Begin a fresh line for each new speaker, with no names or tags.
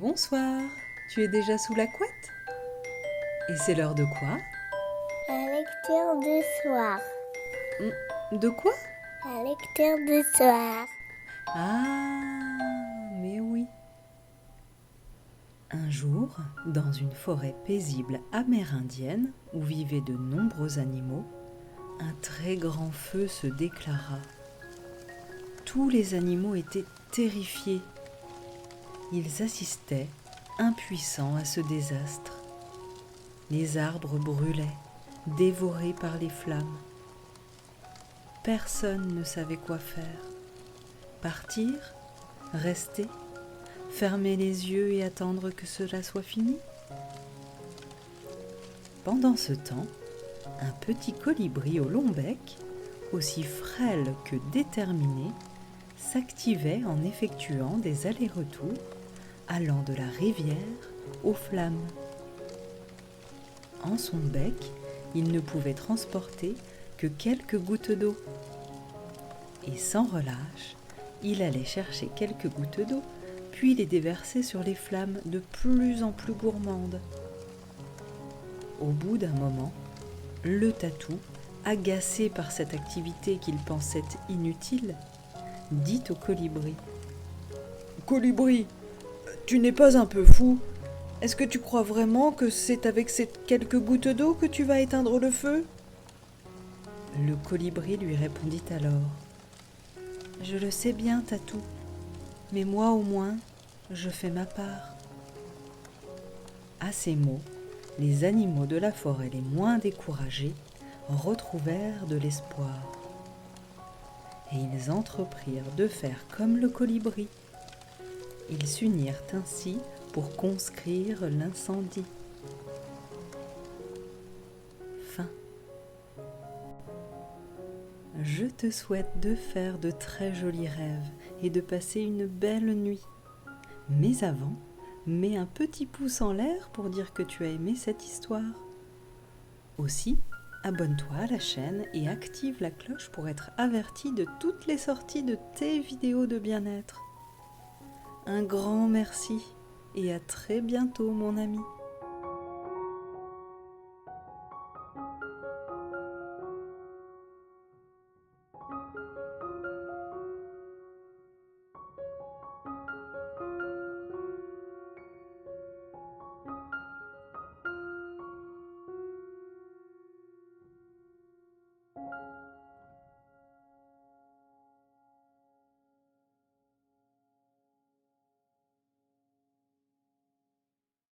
Bonsoir, tu es déjà sous la couette? Et c'est l'heure de quoi?
La lecture du soir.
De quoi?
La lecture du soir.
Ah, mais oui. Un jour, dans une forêt paisible amérindienne où vivaient de nombreux animaux, un très grand feu se déclara. Tous les animaux étaient terrifiés. Ils assistaient, impuissants, à ce désastre. Les arbres brûlaient, dévorés par les flammes. Personne ne savait quoi faire. Partir Rester Fermer les yeux et attendre que cela soit fini Pendant ce temps, un petit colibri au long bec, aussi frêle que déterminé, s'activait en effectuant des allers-retours allant de la rivière aux flammes. En son bec, il ne pouvait transporter que quelques gouttes d'eau. Et sans relâche, il allait chercher quelques gouttes d'eau, puis les déverser sur les flammes de plus en plus gourmandes. Au bout d'un moment, le tatou, agacé par cette activité qu'il pensait inutile, dit au colibri Colibri, tu n'es pas un peu fou Est-ce que tu crois vraiment que c'est avec ces quelques gouttes d'eau que tu vas éteindre le feu? Le colibri lui répondit alors Je le sais bien, Tatou, mais moi au moins, je fais ma part. À ces mots, les animaux de la forêt les moins découragés retrouvèrent de l'espoir. Et ils entreprirent de faire comme le colibri. Ils s'unirent ainsi pour conscrire l'incendie. Fin. Je te souhaite de faire de très jolis rêves et de passer une belle nuit. Mais avant, mets un petit pouce en l'air pour dire que tu as aimé cette histoire. Aussi, abonne-toi à la chaîne et active la cloche pour être averti de toutes les sorties de tes vidéos de bien-être. Un grand merci et à très bientôt mon ami.